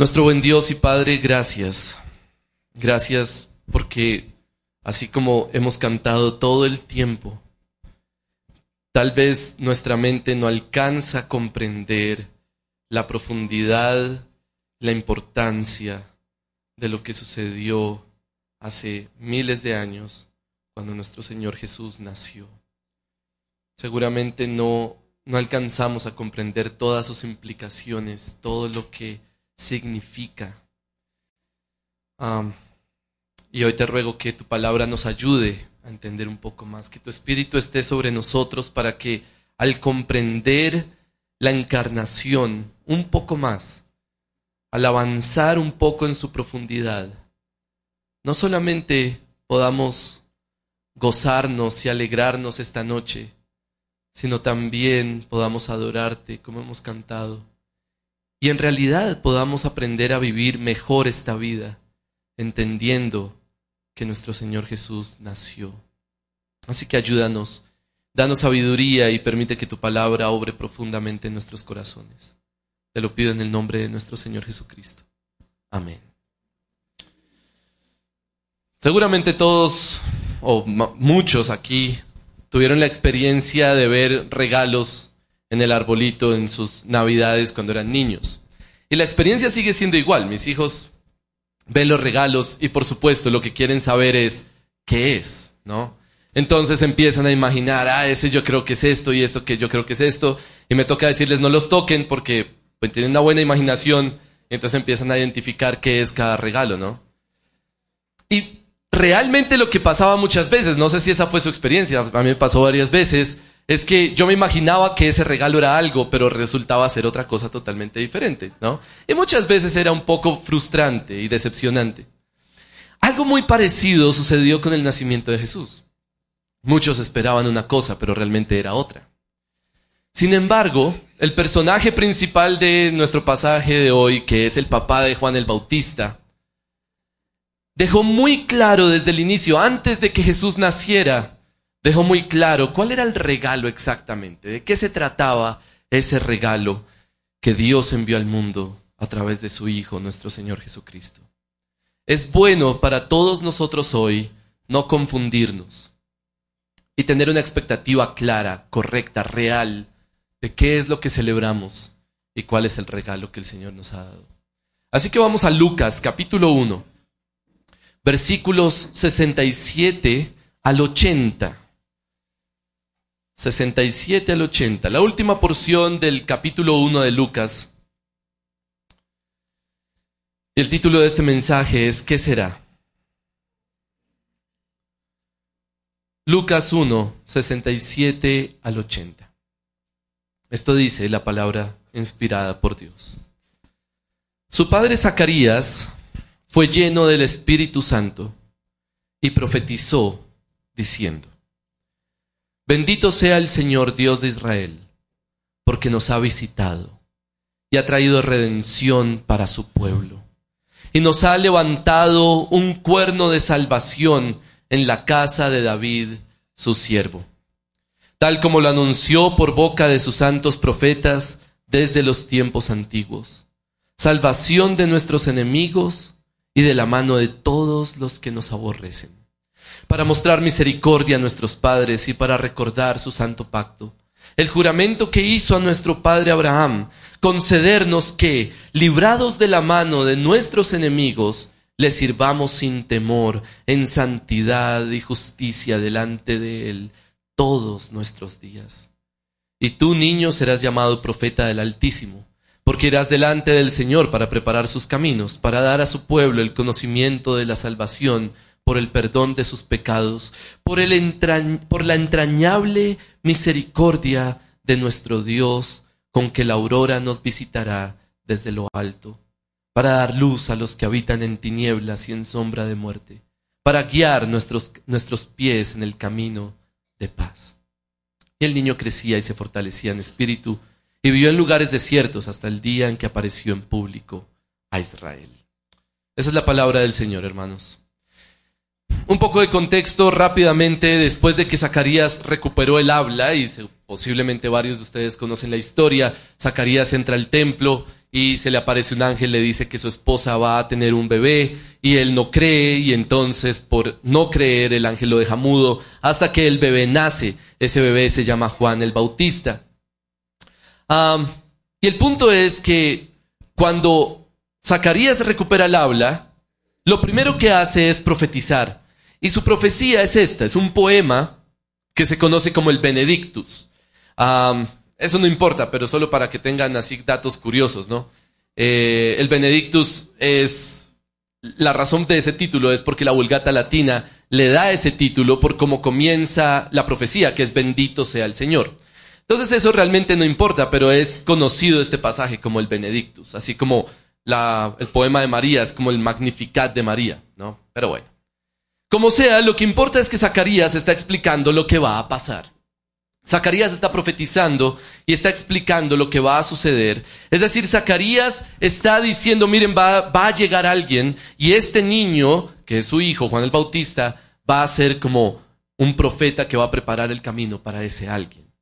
Nuestro buen Dios y Padre, gracias. Gracias porque así como hemos cantado todo el tiempo, tal vez nuestra mente no alcanza a comprender la profundidad, la importancia de lo que sucedió hace miles de años cuando nuestro Señor Jesús nació. Seguramente no, no alcanzamos a comprender todas sus implicaciones, todo lo que significa. y hoy te ruego que tu palabra nos ayude a entender un poco más, que tu Espíritu esté sobre nosotros para que al comprender la encarnación un poco más, al avanzar un poco en su profundidad, no solamente podamos gozarnos y alegrarnos esta noche, sino también podamos adorarte como hemos cantado. Y en realidad podamos aprender a vivir mejor esta vida, entendiendo que nuestro Señor Jesús nació. Así que ayúdanos, danos sabiduría y permite que tu palabra obre profundamente en nuestros corazones. Te lo pido en el nombre de nuestro Señor Jesucristo. Amén. Seguramente todos o muchos aquí tuvieron la experiencia de ver regalos en el arbolito en sus navidades cuando eran niños. Y la experiencia sigue siendo igual. Mis hijos ven los regalos y por supuesto lo que quieren saber es qué es, ¿no? Entonces empiezan a imaginar, ah, ese yo creo que es esto y esto que yo creo que es esto. Y me toca decirles no los toquen porque pues, tienen una buena imaginación. Y entonces empiezan a identificar qué es cada regalo, ¿no? Y realmente lo que pasaba muchas veces, no sé si esa fue su experiencia, a mí me pasó varias veces, es que yo me imaginaba que ese regalo era algo, pero resultaba ser otra cosa totalmente diferente, ¿no? Y muchas veces era un poco frustrante y decepcionante. Algo muy parecido sucedió con el nacimiento de Jesús. Muchos esperaban una cosa, pero realmente era otra. Sin embargo, el personaje principal de nuestro pasaje de hoy, que es el papá de Juan el Bautista, dejó muy claro desde el inicio, antes de que Jesús naciera, dejó muy claro cuál era el regalo exactamente, de qué se trataba ese regalo que Dios envió al mundo a través de su Hijo, nuestro Señor Jesucristo. Es bueno para todos nosotros hoy no confundirnos y tener una expectativa clara, correcta, real de qué es lo que celebramos y cuál es el regalo que el Señor nos ha dado. Así que vamos a Lucas capítulo 1 versículos 67 al 80. 67 al 80, la última porción del capítulo 1 de Lucas. El título de este mensaje es ¿Qué será? Lucas 1, 67 al 80. Esto dice la palabra inspirada por Dios. Su padre Zacarías fue lleno del Espíritu Santo y profetizó diciendo, Bendito sea el Señor Dios de Israel, porque nos ha visitado y ha traído redención para su pueblo, y nos ha levantado un cuerno de salvación en la casa de David, su siervo, tal como lo anunció por boca de sus santos profetas desde los tiempos antiguos, salvación de nuestros enemigos, y de la mano de todos los que nos aborrecen, para mostrar misericordia a nuestros padres y para recordar su santo pacto, el juramento que hizo a nuestro padre Abraham, concedernos que, librados de la mano de nuestros enemigos, le sirvamos sin temor, en santidad y justicia delante de Él todos nuestros días. Y tú, niño, serás llamado profeta del Altísimo porque irás delante del Señor para preparar sus caminos, para dar a su pueblo el conocimiento de la salvación por el perdón de sus pecados, por, el por la entrañable misericordia de nuestro Dios, con que la aurora nos visitará desde lo alto, para dar luz a los que habitan en tinieblas y en sombra de muerte, para guiar nuestros, nuestros pies en el camino de paz. Y el niño crecía y se fortalecía en espíritu, y vivió en lugares desiertos hasta el día en que apareció en público a Israel. Esa es la palabra del Señor, hermanos. Un poco de contexto rápidamente, después de que Zacarías recuperó el habla, y posiblemente varios de ustedes conocen la historia, Zacarías entra al templo y se le aparece un ángel, le dice que su esposa va a tener un bebé y él no cree y entonces por no creer el ángel lo deja mudo hasta que el bebé nace. Ese bebé se llama Juan el Bautista. y el punto es que cuando Zacarías recupera el habla, lo primero que hace es profetizar. Y su profecía es esta, es un poema que se conoce como el Benedictus. Eso no importa, pero solo para que tengan así datos curiosos, ¿no? Eh, el Benedictus es, la razón de ese título es porque la Vulgata Latina le da ese título por cómo comienza la profecía, que es bendito sea el Señor. Entonces eso realmente no importa, pero es conocido este pasaje como el Benedictus, así como el poema de María es como el Magnificat de María, ¿no? Pero bueno. Como sea, lo que importa es que Zacarías está explicando lo que va a pasar. Zacarías está profetizando y está explicando lo que va a suceder. Es decir, Zacarías está diciendo, miren, va, a llegar alguien y este niño, que es su hijo, Juan el Bautista, va a ser como un profeta que va a preparar el camino para ese alguien.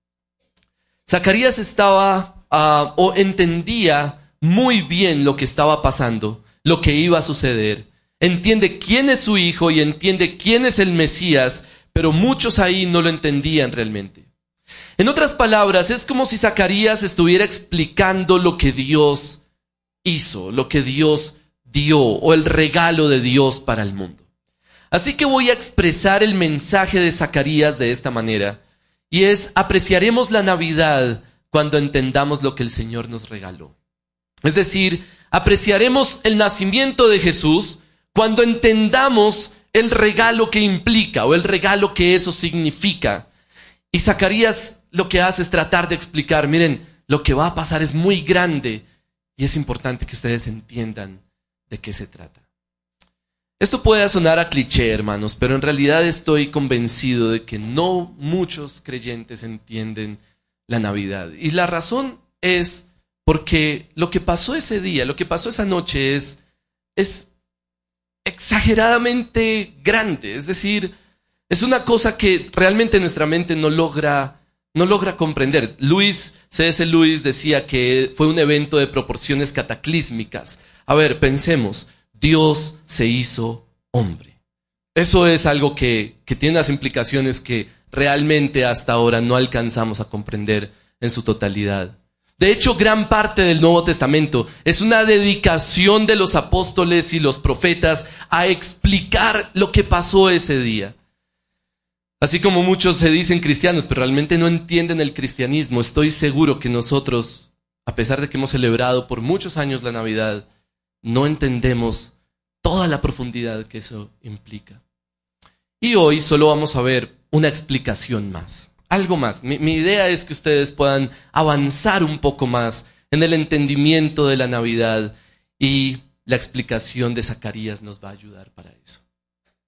Zacarías estaba uh, o entendía muy bien lo que estaba pasando, lo que iba a suceder. Entiende quién es su hijo y entiende quién es el Mesías, pero muchos ahí no lo entendían realmente. En otras palabras, es como si Zacarías estuviera explicando lo que Dios hizo, lo que Dios dio o el regalo de Dios para el mundo. Así que voy a expresar el mensaje de Zacarías de esta manera, y es apreciaremos la Navidad cuando entendamos lo que el Señor nos regaló. Es decir, apreciaremos el nacimiento de Jesús cuando entendamos el regalo que implica o el regalo que eso significa. Y Zacarías lo que hace es tratar de explicar, miren, lo que va a pasar es muy grande y es importante que ustedes entiendan de qué se trata. Esto puede sonar a cliché, hermanos, pero en realidad estoy convencido de que no muchos creyentes entienden la Navidad. Y la razón es porque lo que pasó ese día, lo que pasó esa noche es, es exageradamente grande. Es decir, es una cosa que realmente nuestra mente no logra no logra comprender. Luis, C.S. Luis decía que fue un evento de proporciones cataclísmicas. A ver, pensemos, Dios se hizo hombre. Eso es algo que, que tiene las implicaciones que realmente hasta ahora no alcanzamos a comprender en su totalidad. De hecho, gran parte del Nuevo Testamento es una dedicación de los apóstoles y los profetas a explicar lo que pasó ese día. Así como muchos se dicen cristianos, pero realmente no entienden el cristianismo, estoy seguro que nosotros, a pesar de que hemos celebrado por muchos años la Navidad, no entendemos toda la profundidad que eso implica. Y hoy solo vamos a ver una explicación más, algo más. Mi, idea es que ustedes puedan avanzar un poco más en el entendimiento de la Navidad y la explicación de Zacarías nos va a ayudar para eso.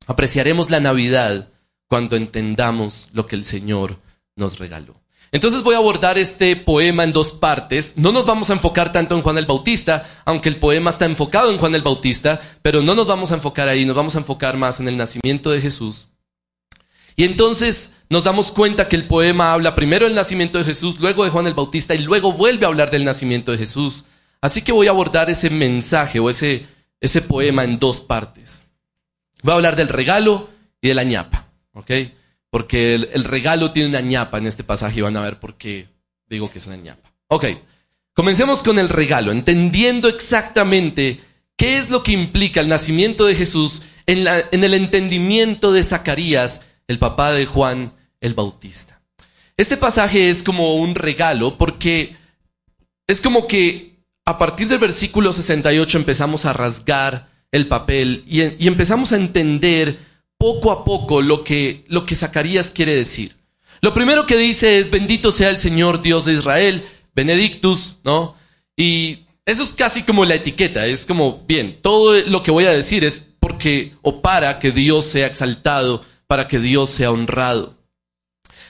Apreciaremos la Navidad cuando entendamos lo que el Señor nos regaló. Entonces voy a abordar este poema en dos partes. No nos vamos a enfocar tanto en Juan el Bautista, aunque el poema está enfocado en Juan el Bautista, pero no nos vamos a enfocar ahí, nos vamos a enfocar más en el nacimiento de Jesús. Y entonces nos damos cuenta que el poema habla primero del nacimiento de Jesús, luego de Juan el Bautista y luego vuelve a hablar del nacimiento de Jesús. Así que voy a abordar ese mensaje o ese, ese poema en dos partes. Voy a hablar del regalo y de la ñapa. ¿ok? Porque el, regalo tiene una ñapa en este pasaje y van a ver por qué digo que es una ñapa. Ok, comencemos con el regalo, entendiendo exactamente qué es lo que implica el nacimiento de Jesús en, la, en el entendimiento de Zacarías, el papá de Juan el Bautista. Este pasaje es como un regalo porque es como que a partir del versículo 68 empezamos a rasgar el papel y, empezamos a entender poco a poco lo que, lo que Zacarías quiere decir. Lo primero que dice es, bendito sea el Señor Dios de Israel, benedictus, ¿no? Y eso es casi como la etiqueta, es como, bien, todo lo que voy a decir es porque o para que Dios sea exaltado, para que Dios sea honrado.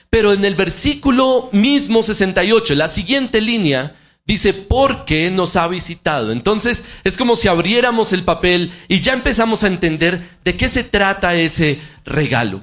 Pero en el versículo mismo 68, la siguiente línea, Dice, porque nos ha visitado. Entonces es como si abriéramos el papel y ya empezamos a entender de qué se trata ese regalo.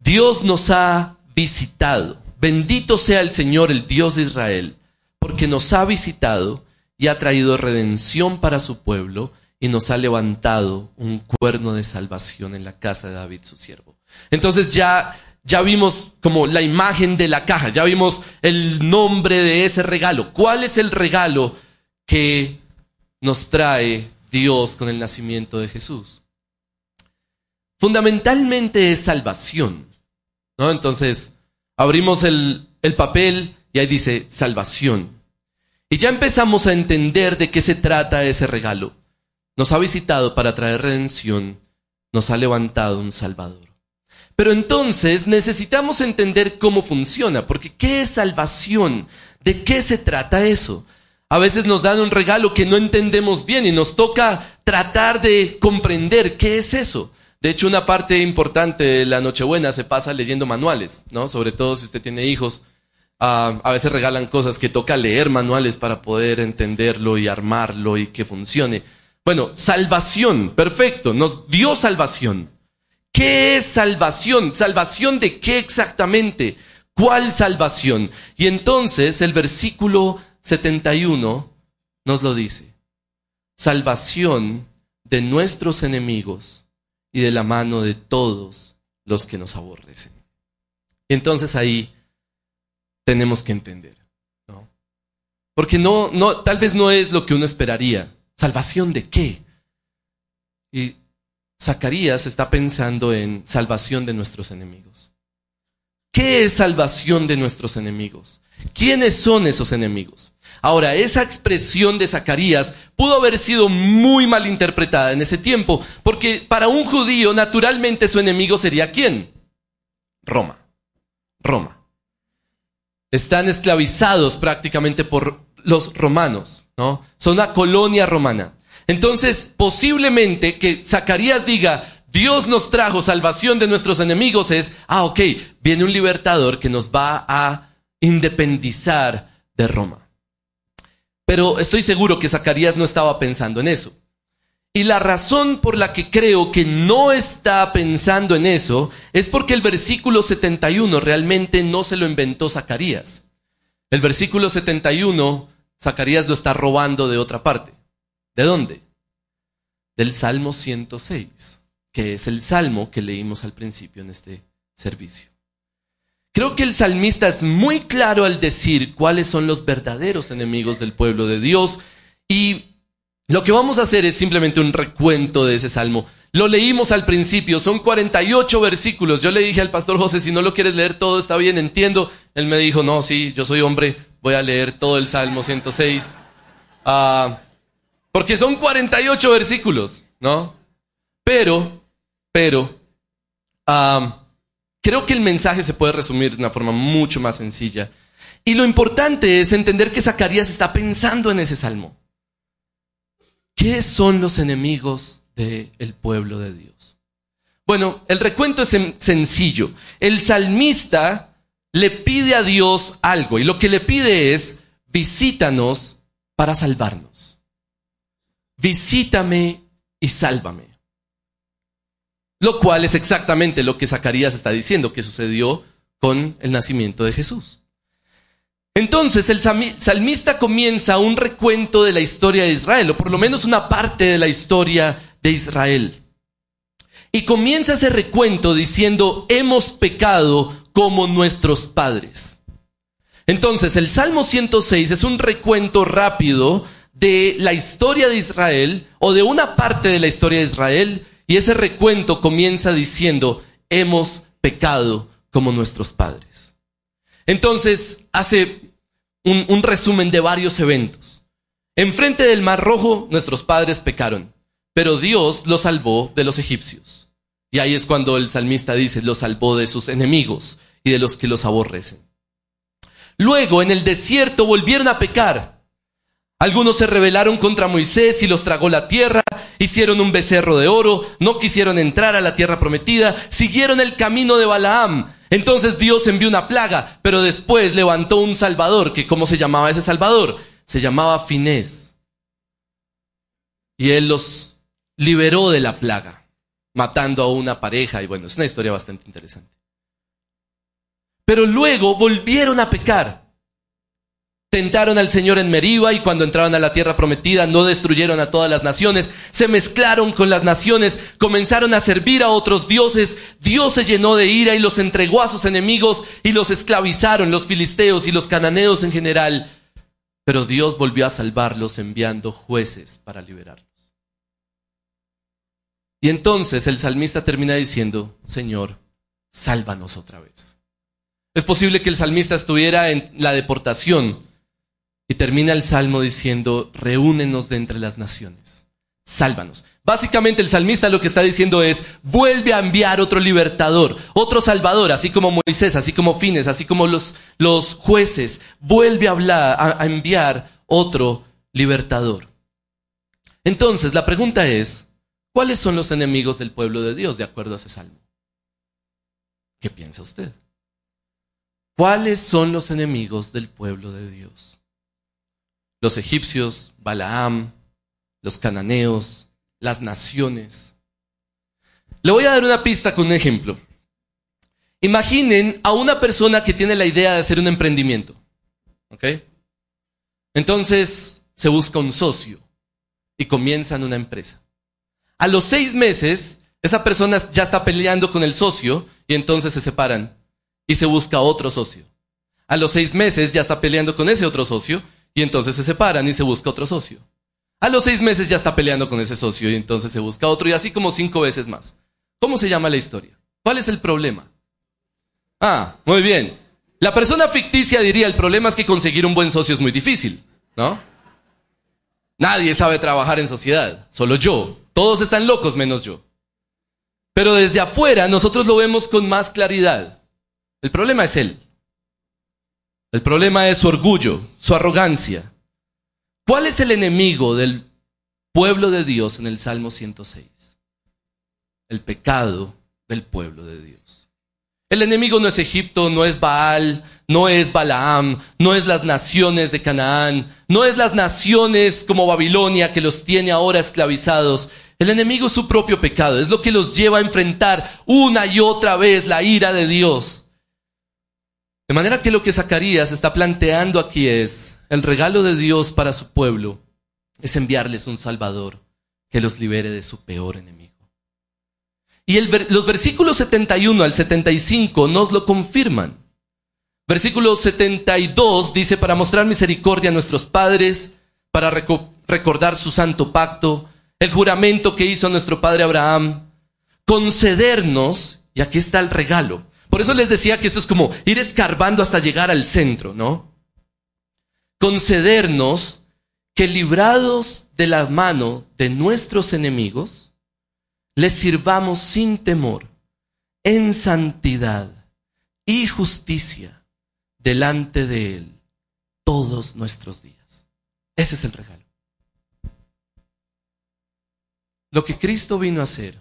Dios nos ha visitado. Bendito sea el Señor, el Dios de Israel, porque nos ha visitado y ha traído redención para su pueblo y nos ha levantado un cuerno de salvación en la casa de David, su siervo. Entonces ya, ya vimos como la imagen de la caja, ya vimos el nombre de ese regalo. ¿Cuál es el regalo que nos trae Dios con el nacimiento de Jesús? Fundamentalmente es salvación. ¿no? Entonces, abrimos el, el papel y ahí dice salvación. Y ya empezamos a entender de qué se trata ese regalo. Nos ha visitado para traer redención, nos ha levantado un Salvador. Pero entonces necesitamos entender cómo funciona, porque ¿qué es salvación? ¿De qué se trata eso? A veces nos dan un regalo que no entendemos bien y nos toca tratar de comprender qué es eso. De hecho, una parte importante de la Nochebuena se pasa leyendo manuales, ¿no? Sobre todo si usted tiene hijos a veces regalan cosas que toca leer manuales para poder entenderlo y armarlo y que funcione. Bueno, salvación, perfecto, nos dio salvación. ¿Qué es salvación? ¿Salvación de qué exactamente? ¿Cuál salvación? Y entonces el versículo 71 nos lo dice. Salvación de nuestros enemigos y de la mano de todos los que nos aborrecen. Entonces ahí tenemos que entender. ¿no? Porque no, no, tal vez no es lo que uno esperaría. ¿Salvación de qué? Y Zacarías está pensando en salvación de nuestros enemigos. ¿Qué es salvación de nuestros enemigos? ¿Quiénes son esos enemigos? Ahora, esa expresión de Zacarías pudo haber sido muy mal interpretada en ese tiempo, porque para un judío naturalmente su enemigo sería quién? Roma. Roma están esclavizados prácticamente por los romanos, Son una colonia romana. Entonces, posiblemente que Zacarías diga, Dios nos trajo salvación de nuestros enemigos es, ah, ok, viene un libertador que nos va a independizar de Roma. Pero estoy seguro que Zacarías no estaba pensando en eso. Y la razón por la que creo que no está pensando en eso es porque el versículo 71 realmente no se lo inventó Zacarías. El versículo 71, Zacarías lo está robando de otra parte. ¿De dónde? Del Salmo 106, que es el salmo que leímos al principio en este servicio. Creo que el salmista es muy claro al decir cuáles son los verdaderos enemigos del pueblo de Dios y lo que vamos a hacer es simplemente un recuento de ese salmo. Lo leímos al principio, son 48 versículos. Yo le dije al pastor José, si no lo quieres leer todo, está bien, entiendo. Él me dijo, no, sí, yo soy hombre, voy a leer todo el Salmo 106. Ah, porque son 48 versículos, ¿no? Pero, pero, ah, creo que el mensaje se puede resumir de una forma mucho más sencilla. Y lo importante es entender que Zacarías está pensando en ese salmo. ¿Qué son los enemigos del pueblo de Dios? Bueno, el recuento es sencillo. El salmista le pide a Dios algo y lo que le pide es, visítanos para salvarnos. Visítame y sálvame. Lo cual es exactamente lo que Zacarías está diciendo que sucedió con el nacimiento de Jesús. Entonces el salmista comienza un recuento de la historia de Israel, o por lo menos una parte de la historia de Israel. Y comienza ese recuento diciendo, hemos pecado como nuestros padres. Entonces el Salmo 106 es un recuento rápido de la historia de Israel o de una parte de la historia de Israel y ese recuento comienza diciendo, hemos pecado como nuestros padres. Entonces hace un, resumen de varios eventos. Enfrente del Mar Rojo nuestros padres pecaron, pero Dios los salvó de los egipcios. Y ahí es cuando el salmista dice, los salvó de sus enemigos y de los que los aborrecen. Luego en el desierto volvieron a pecar. Algunos se rebelaron contra Moisés y los tragó la tierra, hicieron un becerro de oro, no quisieron entrar a la tierra prometida, siguieron el camino de Balaam, entonces Dios envió una plaga, pero después levantó un Salvador, que ¿cómo se llamaba ese Salvador? Se llamaba Finés. Y él los liberó de la plaga, matando a una pareja, y bueno, es una historia bastante interesante. Pero luego volvieron a pecar. Tentaron al Señor en Meriba y cuando entraron a la tierra prometida no destruyeron a todas las naciones, se mezclaron con las naciones, comenzaron a servir a otros dioses, Dios se llenó de ira y los entregó a sus enemigos y los esclavizaron, los filisteos y los cananeos en general. Pero Dios volvió a salvarlos enviando jueces para liberarlos. Y entonces el salmista termina diciendo, Señor, sálvanos otra vez. Es posible que el salmista estuviera en la deportación y termina el salmo diciendo, reúnenos de entre las naciones, sálvanos. Básicamente el salmista lo que está diciendo es, vuelve a enviar otro libertador, otro salvador, así como Moisés, así como Fines, así como los, los jueces, vuelve a, a enviar otro libertador. Entonces, la pregunta es, ¿cuáles son los enemigos del pueblo de Dios de acuerdo a ese salmo? ¿Qué piensa usted? ¿Cuáles son los enemigos del pueblo de Dios? los egipcios, Balaam, los cananeos, las naciones. Le voy a dar una pista con un ejemplo. Imaginen a una persona que tiene la idea de hacer un emprendimiento. ¿Ok? Entonces se busca un socio y comienzan una empresa. A los seis meses, esa persona ya está peleando con el socio y entonces se separan y se busca otro socio. A los seis meses ya está peleando con ese otro socio y entonces se separan y se busca otro socio. A los seis meses ya está peleando con ese socio y entonces se busca otro y así como cinco veces más. ¿Cómo se llama la historia? ¿Cuál es el problema? Ah, muy bien. La persona ficticia diría, el problema es que conseguir un buen socio es muy difícil, ¿no? Nadie sabe trabajar en sociedad, solo yo. Todos están locos menos yo. Pero desde afuera nosotros lo vemos con más claridad. El problema es él. El problema es su orgullo, su arrogancia. ¿Cuál es el enemigo del pueblo de Dios en el Salmo 106? El pecado del pueblo de Dios. El enemigo no es Egipto, no es Baal, no es Balaam, no es las naciones de Canaán, no es las naciones como Babilonia que los tiene ahora esclavizados. El enemigo es su propio pecado, es lo que los lleva a enfrentar una y otra vez la ira de Dios. De manera que lo que Zacarías está planteando aquí es, el regalo de Dios para su pueblo es enviarles un Salvador que los libere de su peor enemigo. Y los versículos 71 al 75 nos lo confirman. Versículo 72 dice, para mostrar misericordia a nuestros padres, para recordar su santo pacto, el juramento que hizo nuestro padre Abraham, concedernos, y aquí está el regalo, por eso les decía que esto es como ir escarbando hasta llegar al centro, ¿no? Concedernos que librados de la mano de nuestros enemigos, les sirvamos sin temor, en santidad y justicia delante de Él todos nuestros días. Ese es el regalo. Lo que Cristo vino a hacer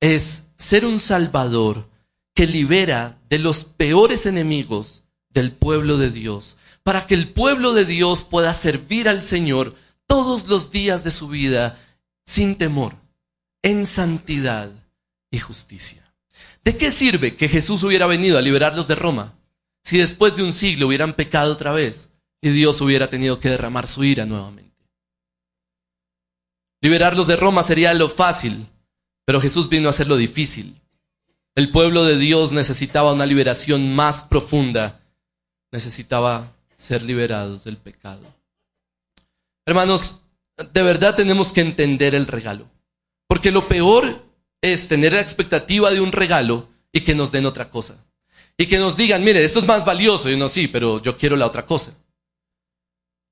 es ser un salvador que libera de los peores enemigos del pueblo de Dios, para que el pueblo de Dios pueda servir al Señor todos los días de su vida sin temor, en santidad y justicia. ¿De qué sirve que Jesús hubiera venido a liberarlos de Roma si después de un siglo hubieran pecado otra vez y Dios hubiera tenido que derramar su ira nuevamente? Liberarlos de Roma sería lo fácil, pero Jesús vino a hacer lo difícil el pueblo de Dios necesitaba una liberación más profunda, necesitaba ser liberados del pecado. Hermanos, de verdad tenemos que entender el regalo, porque lo peor es tener la expectativa de un regalo y que nos den otra cosa. Y que nos digan, mire, esto es más valioso. Y no, sí, pero yo quiero la otra cosa.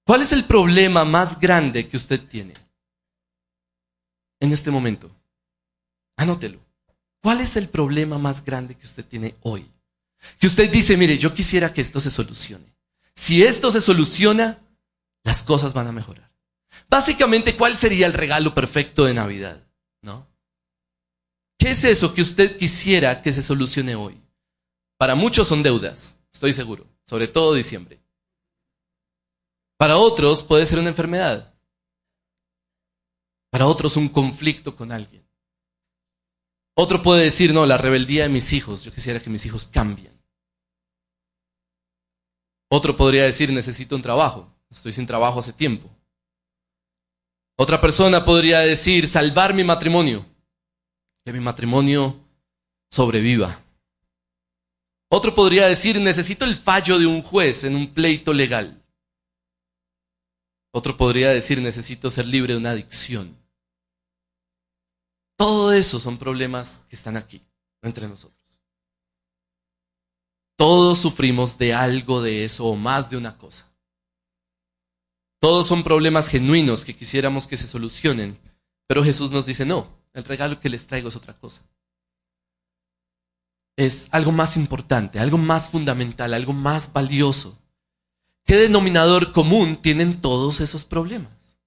¿Cuál es el problema más grande que usted tiene en este momento? Anótelo. ¿Cuál es el problema más grande que usted tiene hoy? Que usted dice, mire, yo quisiera que esto se solucione. Si esto se soluciona, las cosas van a mejorar. Básicamente, ¿cuál sería el regalo perfecto de Navidad? ¿No? ¿Qué es eso que usted quisiera que se solucione hoy? Para muchos son deudas, estoy seguro, sobre todo diciembre. Para otros puede ser una enfermedad. Para otros un conflicto con alguien. Otro puede decir, no, la rebeldía de mis hijos, yo quisiera que mis hijos cambien. Otro podría decir, necesito un trabajo. Estoy sin trabajo hace tiempo. Otra persona podría decir, salvar mi matrimonio. Que mi matrimonio sobreviva. Otro podría decir, necesito el fallo de un juez en un pleito legal. Otro podría decir, necesito ser libre de una adicción. Todo eso son problemas que están aquí, entre nosotros. Todos sufrimos de algo de eso o más de una cosa. Todos son problemas genuinos que quisiéramos que se solucionen, pero Jesús nos dice, no, el regalo que les traigo es otra cosa es algo más importante, algo más fundamental, algo más valioso. ¿Qué denominador común tienen todos esos problemas?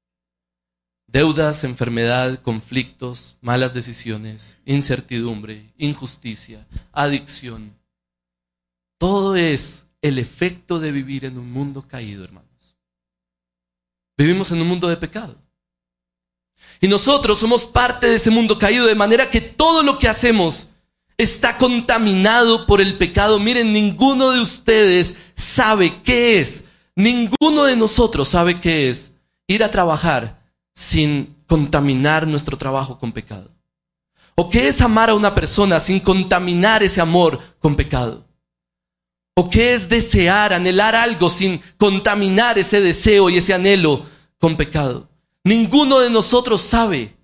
Deudas, enfermedad, conflictos, malas decisiones, incertidumbre, injusticia, adicción. Todo es el efecto de vivir en un mundo caído, hermanos. Vivimos en un mundo de pecado. Y nosotros somos parte de ese mundo caído, de manera que todo lo que hacemos está contaminado por el pecado. Miren, ninguno de ustedes sabe qué es, ninguno de nosotros sabe qué es ir a trabajar sin contaminar nuestro trabajo con pecado. ¿O qué es amar a una persona sin contaminar ese amor con pecado? ¿O qué es desear, anhelar algo sin contaminar ese deseo y ese anhelo con pecado? Ninguno de nosotros sabe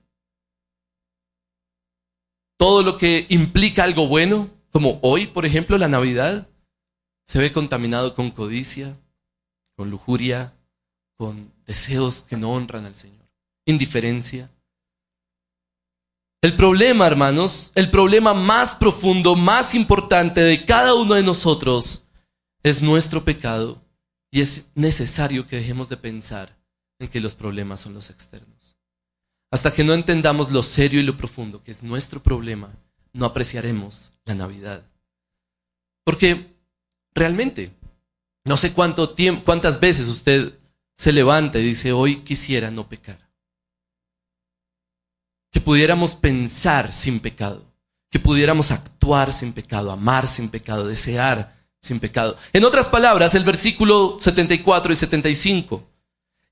todo lo que implica algo bueno, como hoy, por ejemplo, la Navidad, se ve contaminado con codicia, con lujuria, con deseos que no honran al Señor, indiferencia. El problema, hermanos, el problema más profundo, más importante de cada uno de nosotros es nuestro pecado y es necesario que dejemos de pensar en que los problemas son los externos. Hasta que no entendamos lo serio y lo profundo que es nuestro problema, no apreciaremos la Navidad. Porque realmente, no sé cuántas veces usted se levanta y dice, hoy quisiera no pecar. Que pudiéramos pensar sin pecado, que pudiéramos actuar sin pecado, amar sin pecado, desear sin pecado. En otras palabras, el versículo 74 y 75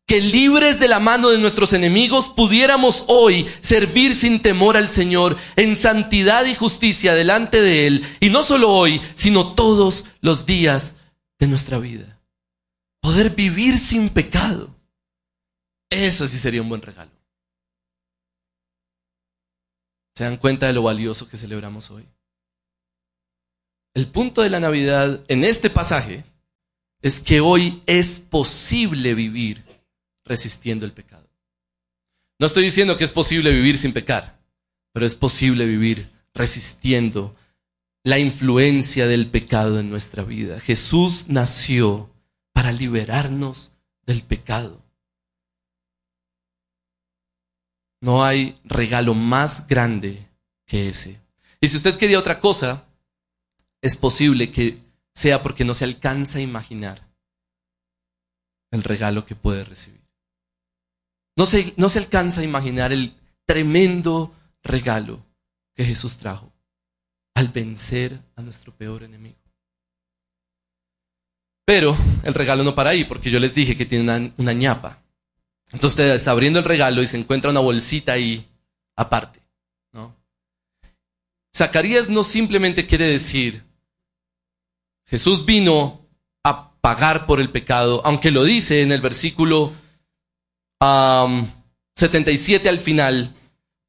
que libres de la mano de nuestros enemigos pudiéramos hoy servir sin temor al Señor en santidad y justicia delante de Él, y no solo hoy, sino todos los días de nuestra vida. Poder vivir sin pecado. Eso sí sería un buen regalo. ¿Se dan cuenta de lo valioso que celebramos hoy? El punto de la Navidad en este pasaje es que hoy es posible vivir resistiendo el pecado. No estoy diciendo que es posible vivir sin pecar, pero es posible vivir resistiendo la influencia del pecado en nuestra vida. Jesús nació para liberarnos del pecado. No hay regalo más grande que ese. Y si usted quería otra cosa, es posible que sea porque no se alcanza a imaginar el regalo que puede recibir. No se, no se alcanza a imaginar el tremendo regalo que Jesús trajo al vencer a nuestro peor enemigo. Pero el regalo no para ahí, porque yo les dije que tiene una, ñapa. Entonces usted está abriendo el regalo y se encuentra una bolsita ahí aparte. ¿no? Zacarías no simplemente quiere decir, Jesús vino a pagar por el pecado, aunque lo dice en el versículo 77 al final,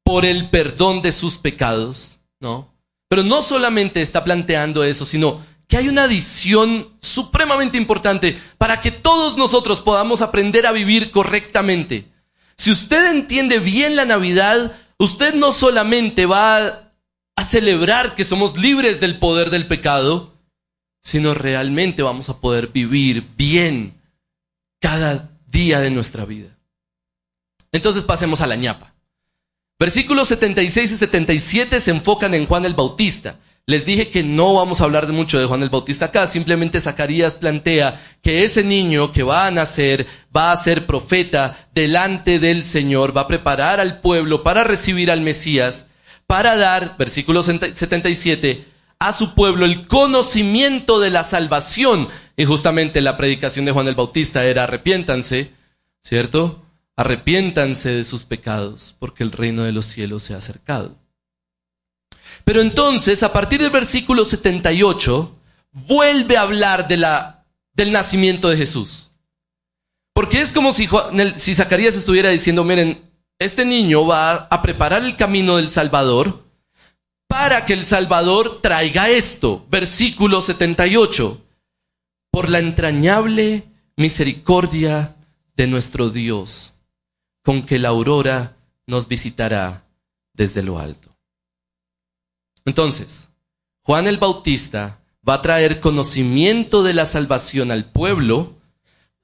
por el perdón de sus pecados, ¿no? Pero no solamente está planteando eso, sino que hay una adición supremamente importante para que todos nosotros podamos aprender a vivir correctamente. Si usted entiende bien la Navidad, usted no solamente va a celebrar que somos libres del poder del pecado, sino realmente vamos a poder vivir bien cada día de nuestra vida. Entonces pasemos a la ñapa. Versículos 76 y 77 se enfocan en Juan el Bautista. Les dije que no vamos a hablar mucho de Juan el Bautista acá, simplemente Zacarías plantea que ese niño que va a nacer va a ser profeta delante del Señor, va a preparar al pueblo para recibir al Mesías, para dar, versículo 77, a su pueblo el conocimiento de la salvación Y justamente la predicación de Juan el Bautista era arrepiéntanse, ¿cierto? Arrepiéntanse de sus pecados, porque el reino de los cielos se ha acercado. Pero entonces, a partir del versículo 78, vuelve a hablar de la, del nacimiento de Jesús. Porque es como si, si Zacarías estuviera diciendo, miren, este niño va a preparar el camino del Salvador para que el Salvador traiga esto. Versículo 78. Por la entrañable misericordia de nuestro Dios, con que la aurora nos visitará desde lo alto. Entonces, Juan el Bautista va a traer conocimiento de la salvación al pueblo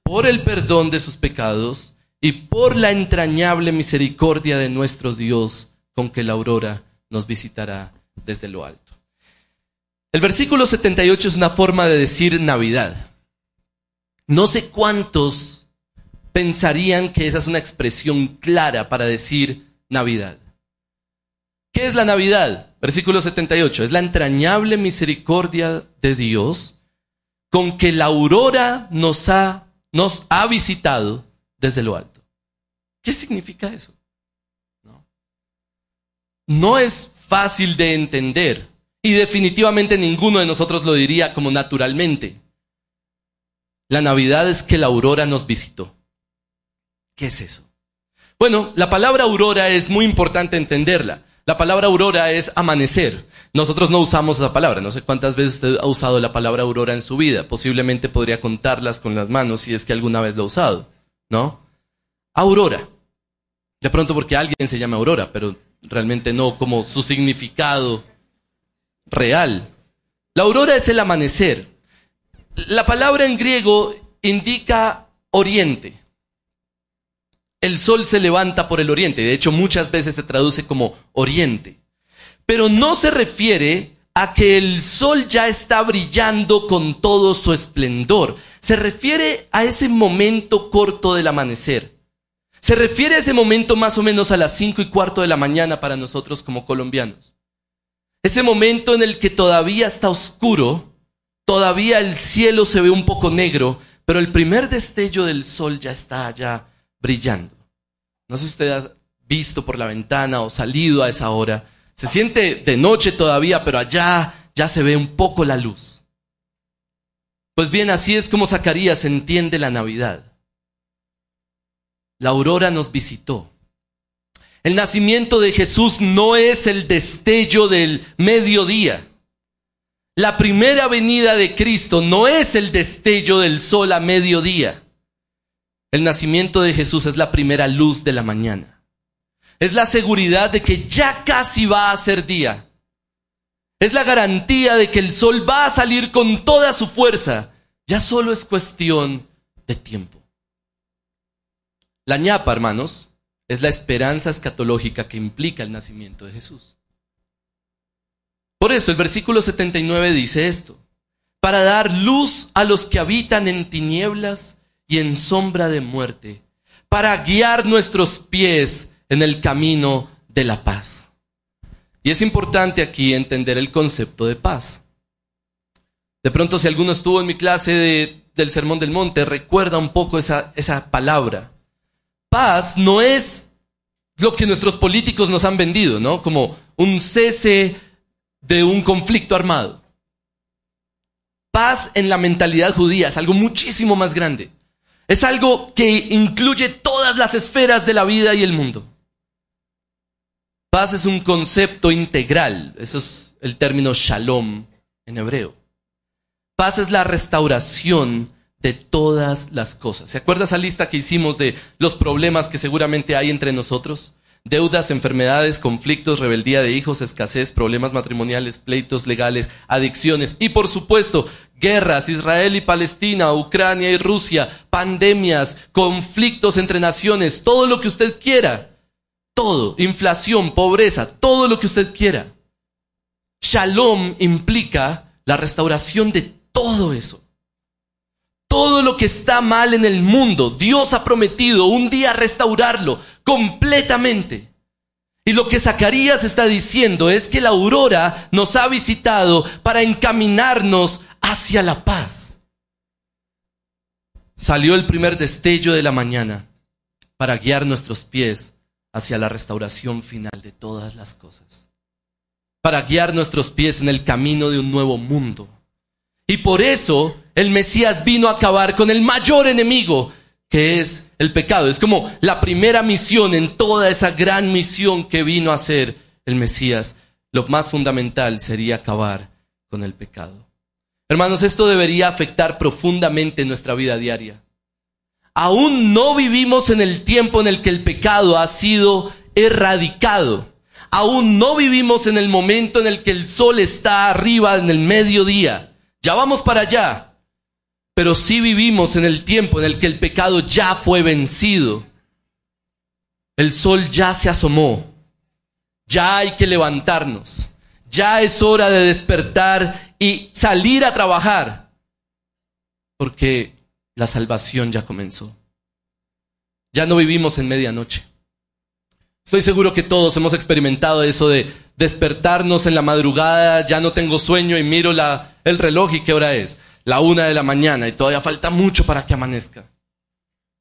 por el perdón de sus pecados y por la entrañable misericordia de nuestro Dios con que la aurora nos visitará desde lo alto. El versículo 78 es una forma de decir Navidad. No sé cuántos pensarían que esa es una expresión clara para decir Navidad. ¿Qué es la Navidad? Versículo 78. Es la entrañable misericordia de Dios con que la aurora nos ha, visitado desde lo alto. ¿Qué significa eso? No. no es fácil de entender y definitivamente ninguno de nosotros lo diría como naturalmente. La Navidad es que la aurora nos visitó. ¿Qué es eso? Bueno, la palabra aurora es muy importante entenderla. La palabra aurora es amanecer. Nosotros no usamos esa palabra. No sé cuántas veces usted ha usado la palabra aurora en su vida. Posiblemente podría contarlas con las manos si es que alguna vez lo ha usado. ¿No? Aurora. De pronto porque alguien se llama aurora, pero realmente no como su significado real. La aurora es el amanecer. La palabra en griego indica oriente el sol se levanta por el oriente. De hecho, muchas veces se traduce como oriente. Pero no se refiere a que el sol ya está brillando con todo su esplendor. Se refiere a ese momento corto del amanecer. Se refiere a ese momento más o menos a las cinco y cuarto de la mañana para nosotros como colombianos. Ese momento en el que todavía está oscuro, todavía el cielo se ve un poco negro, pero el primer destello del sol ya está allá brillando. No sé si usted ha visto por la ventana o salido a esa hora. Se siente de noche todavía, pero allá ya se ve un poco la luz. Pues bien, así es como Zacarías entiende la Navidad. La aurora nos visitó. El nacimiento de Jesús no es el destello del mediodía. La primera venida de Cristo no es el destello del sol a mediodía. El nacimiento de Jesús es la primera luz de la mañana. Es la seguridad de que ya casi va a ser día. Es la garantía de que el sol va a salir con toda su fuerza. Ya solo es cuestión de tiempo. La ñapa, hermanos, es la esperanza escatológica que implica el nacimiento de Jesús. Por eso el versículo 79 dice esto, para dar luz a los que habitan en tinieblas y en sombra de muerte, para guiar nuestros pies en el camino de la paz. Y es importante aquí entender el concepto de paz. De pronto, si alguno estuvo en mi clase del Sermón del Monte, recuerda un poco esa, esa palabra. Paz no es lo que nuestros políticos nos han vendido, ¿no? Como un cese de un conflicto armado. Paz en la mentalidad judía es algo muchísimo más grande. Es algo que incluye todas las esferas de la vida y el mundo. Paz es un concepto integral. Eso es el término shalom en hebreo. Paz es la restauración de todas las cosas. ¿Se acuerda esa lista que hicimos de los problemas que seguramente hay entre nosotros? Deudas, enfermedades, conflictos, rebeldía de hijos, escasez, problemas matrimoniales, pleitos legales, adicciones y por supuesto guerras, Israel y Palestina, Ucrania y Rusia, pandemias, conflictos entre naciones, todo lo que usted quiera. Todo, inflación, pobreza, todo lo que usted quiera. Shalom implica la restauración de todo eso. Todo lo que está mal en el mundo, Dios ha prometido un día restaurarlo completamente. Y lo que Zacarías está diciendo es que la aurora nos ha visitado para encaminarnos hacia la paz. salió el primer destello de la mañana para guiar nuestros pies hacia la restauración final de todas las cosas, para guiar nuestros pies en el camino de un nuevo mundo. Y por eso el Mesías vino a acabar con el mayor enemigo, que es el pecado. Es como la primera misión en toda esa gran misión que vino a hacer el Mesías. Lo más fundamental sería acabar con el pecado. Hermanos, esto debería afectar profundamente nuestra vida diaria. Aún no vivimos en el tiempo en el que el pecado ha sido erradicado. Aún no vivimos en el momento en el que el sol está arriba en el mediodía. Ya vamos para allá. Pero sí vivimos en el tiempo en el que el pecado ya fue vencido. El sol ya se asomó. Ya hay que levantarnos. Ya es hora de despertar y salir a trabajar. Porque la salvación ya comenzó. Ya no vivimos en medianoche. Estoy seguro que todos hemos experimentado eso de despertarnos en la madrugada, ya no tengo sueño y miro el reloj y qué hora es. La una de la mañana y todavía falta mucho para que amanezca.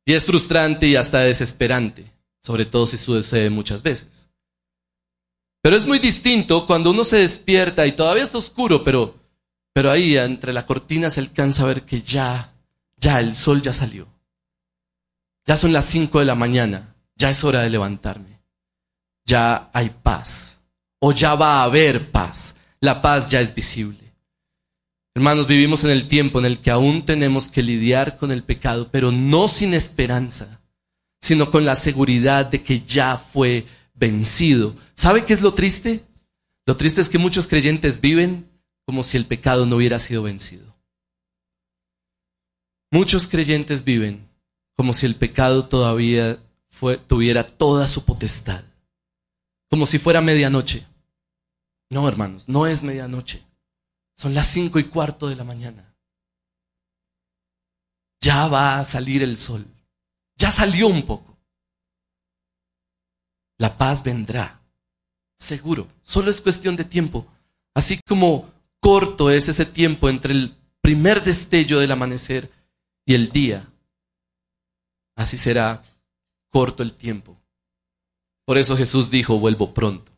Y es frustrante y hasta desesperante, sobre todo si sucede muchas veces. Pero es muy distinto cuando uno se despierta y todavía está oscuro, pero, pero ahí entre la cortina se alcanza a ver que ya ya el sol ya salió. Ya son las cinco de la mañana. Ya es hora de levantarme. Ya hay paz. O ya va a haber paz. La paz ya es visible. Hermanos, vivimos en el tiempo en el que aún tenemos que lidiar con el pecado, pero no sin esperanza, sino con la seguridad de que ya fue vencido. ¿Sabe qué es lo triste? Lo triste es que muchos creyentes viven como si el pecado no hubiera sido vencido. Muchos creyentes viven como si el pecado todavía tuviera toda su potestad, como si fuera medianoche. No, hermanos, no es medianoche. Son las cinco y cuarto de la mañana. Ya va a salir el sol. Ya salió un poco. La paz vendrá. Seguro. Solo es cuestión de tiempo. Así como corto es ese tiempo entre el primer destello del amanecer y el día, así será corto el tiempo. Por eso Jesús dijo, vuelvo pronto.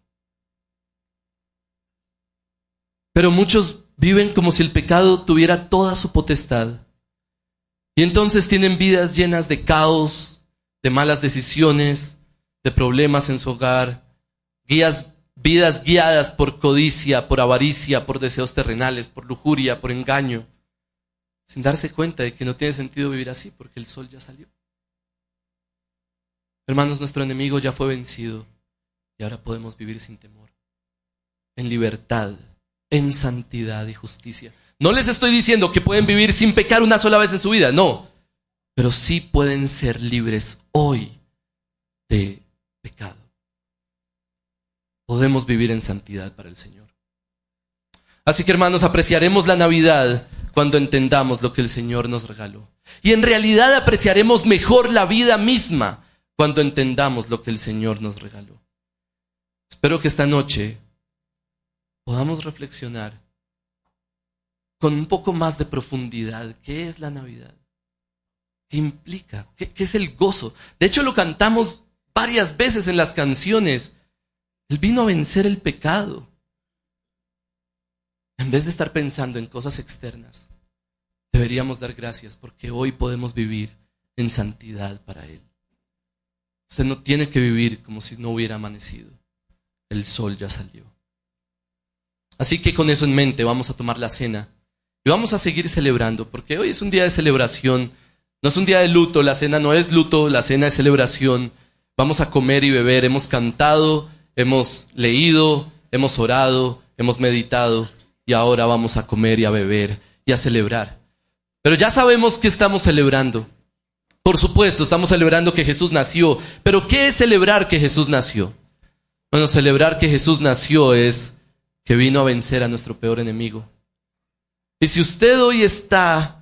Pero muchos viven como si el pecado tuviera toda su potestad. Y entonces tienen vidas llenas de caos, de malas decisiones, de problemas en su hogar, guías, vidas guiadas por codicia, por avaricia, por deseos terrenales, por lujuria, por engaño sin darse cuenta de que no tiene sentido vivir así porque el sol ya salió. Hermanos, nuestro enemigo ya fue vencido y ahora podemos vivir sin temor, en libertad, en santidad y justicia. No les estoy diciendo que pueden vivir sin pecar una sola vez en su vida, no, pero sí pueden ser libres hoy de pecado. Podemos vivir en santidad para el Señor. Así que hermanos, apreciaremos la Navidad cuando entendamos lo que el Señor nos regaló. Y en realidad apreciaremos mejor la vida misma cuando entendamos lo que el Señor nos regaló. Espero que esta noche podamos reflexionar con un poco más de profundidad qué es la Navidad, qué implica, qué, es el gozo. De hecho lo cantamos varias veces en las canciones. Él vino a vencer el pecado. En vez de estar pensando en cosas externas, deberíamos dar gracias porque hoy podemos vivir en santidad para Él. Usted no tiene que vivir como si no hubiera amanecido. El sol ya salió. Así que con eso en mente vamos a tomar la cena y vamos a seguir celebrando, porque hoy es un día de celebración, no es un día de luto, la cena no es luto, la cena es celebración. Vamos a comer y beber, hemos cantado, hemos leído, hemos orado, hemos meditado y ahora vamos a comer y a beber y a celebrar. Pero ya sabemos que estamos celebrando. Por supuesto, estamos celebrando que Jesús nació. Pero ¿qué es celebrar que Jesús nació? Bueno, celebrar que Jesús nació es que vino a vencer a nuestro peor enemigo. Y si usted hoy está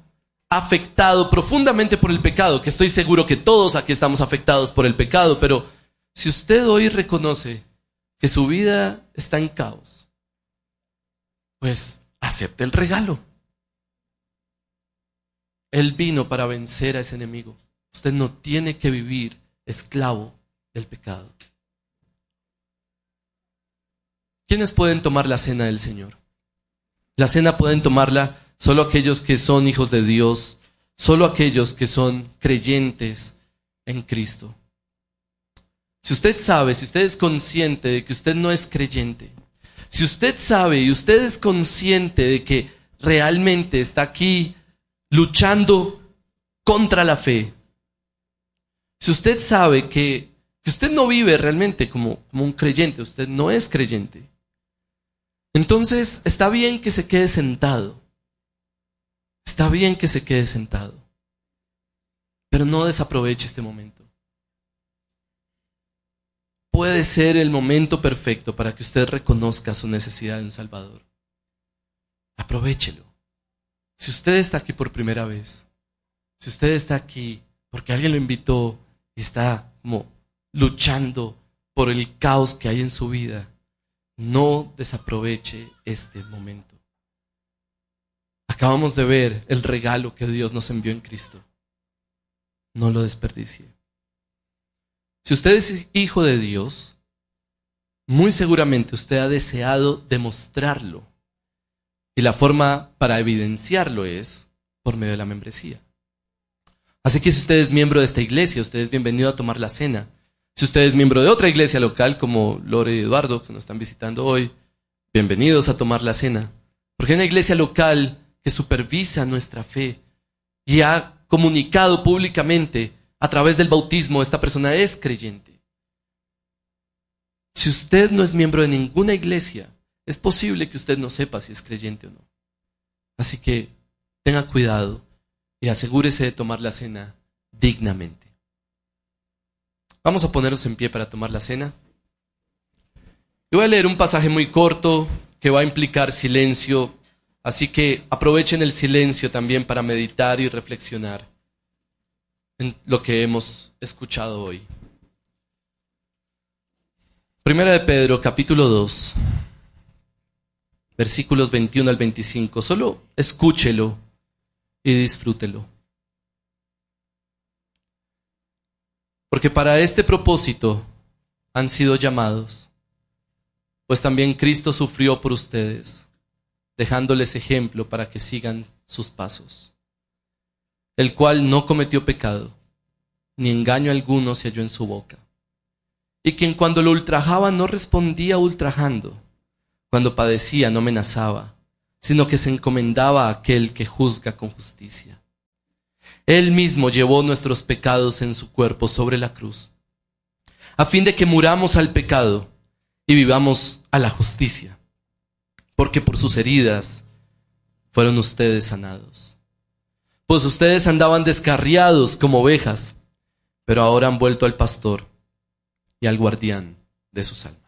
afectado profundamente por el pecado, que estoy seguro que todos aquí estamos afectados por el pecado, pero si usted hoy reconoce que su vida está en caos, pues acepte el regalo. Él vino para vencer a ese enemigo. Usted no tiene que vivir esclavo del pecado. ¿Quiénes pueden tomar la cena del Señor? La cena pueden tomarla solo aquellos que son hijos de Dios, solo aquellos que son creyentes en Cristo. Si usted sabe, si usted es consciente de que usted no es creyente, si usted sabe y usted es consciente de que realmente está aquí luchando contra la fe, si usted sabe que, usted no vive realmente como, un creyente, usted no es creyente, entonces está bien que se quede sentado. Está bien que se quede sentado. Pero no desaproveche este momento. Puede ser el momento perfecto para que usted reconozca su necesidad de un Salvador. Aprovechelo. Si usted está aquí por primera vez, si usted está aquí porque alguien lo invitó y está como luchando por el caos que hay en su vida, no desaproveche este momento. Acabamos de ver el regalo que Dios nos envió en Cristo. No lo desperdicie. Si usted es hijo de Dios, muy seguramente usted ha deseado demostrarlo. Y la forma para evidenciarlo es por medio de la membresía. Así que si usted es miembro de esta iglesia, usted es bienvenido a tomar la cena. Si usted es miembro de otra iglesia local como Lore y Eduardo, que nos están visitando hoy, bienvenidos a tomar la cena. Porque hay una iglesia local que supervisa nuestra fe y ha comunicado públicamente a través del bautismo, esta persona es creyente. Si usted no es miembro de ninguna iglesia, es posible que usted no sepa si es creyente o no. Así que tenga cuidado y asegúrese de tomar la cena dignamente. Vamos a ponernos en pie para tomar la cena. Y voy a leer un pasaje muy corto que va a implicar silencio, así que aprovechen el silencio también para meditar y reflexionar en lo que hemos escuchado hoy. Primera de Pedro, capítulo 2, versículos 21 al 25. Solo escúchelo y disfrútelo. Porque para este propósito han sido llamados, pues también Cristo sufrió por ustedes, dejándoles ejemplo para que sigan sus pasos, el cual no cometió pecado, ni engaño alguno se halló en su boca, y quien cuando lo ultrajaba no respondía ultrajando, cuando padecía no amenazaba, sino que se encomendaba a aquel que juzga con justicia. Él mismo llevó nuestros pecados en su cuerpo sobre la cruz, a fin de que muramos al pecado y vivamos a la justicia, porque por sus heridas fueron ustedes sanados. Pues ustedes andaban descarriados como ovejas, pero ahora han vuelto al pastor y al guardián de sus almas.